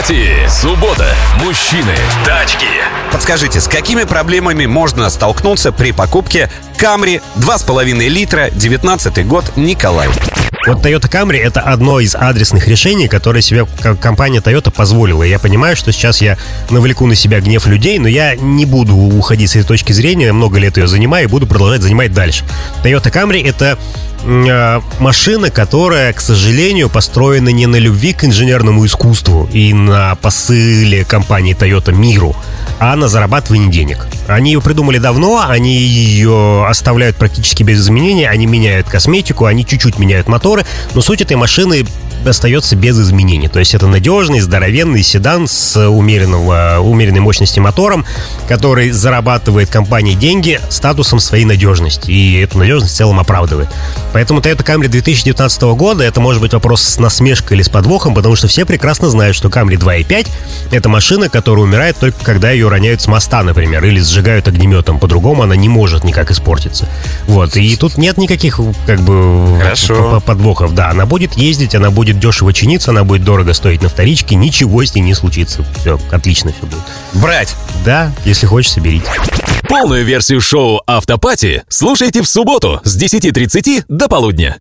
Автопати. Суббота. Мужчины. Тачки. Подскажите, с какими проблемами можно столкнуться при покупке Camry 2,5 литра, 19 год, Николай? Вот Toyota Camry это одно из адресных решений, которое себе компания Toyota позволила. Я понимаю, что сейчас я навлеку на себя гнев людей, но я не буду уходить с этой точки зрения. Я много лет ее занимаю и буду продолжать занимать дальше. Toyota Camry это э, машина, которая, к сожалению, построена не на любви к инженерному искусству и на посыле компании Toyota миру, а на зарабатывание денег. Они ее придумали давно, они ее оставляют практически без изменений, они меняют косметику, они чуть-чуть меняют моторы, но суть этой машины остается без изменений. То есть это надежный, здоровенный седан с умеренного, умеренной мощности мотором, который зарабатывает компании деньги статусом своей надежности. И эту надежность в целом оправдывает. Поэтому Toyota Camry 2019 года это может быть вопрос с насмешкой или с подвохом, потому что все прекрасно знают, что Camry 2.5 это машина, которая умирает только когда ее роняют с моста, например, или сжигают огнеметом. По-другому она не может никак испортиться. Вот. И тут нет никаких как бы Хорошо. подвохов. Да, она будет ездить, она будет дешево чиниться, она будет дорого стоить на вторичке, ничего с ней не случится. Все, отлично все будет. Брать! Да, если хочется, берите. Полную версию шоу «Автопати» слушайте в субботу с 10.30 до полудня.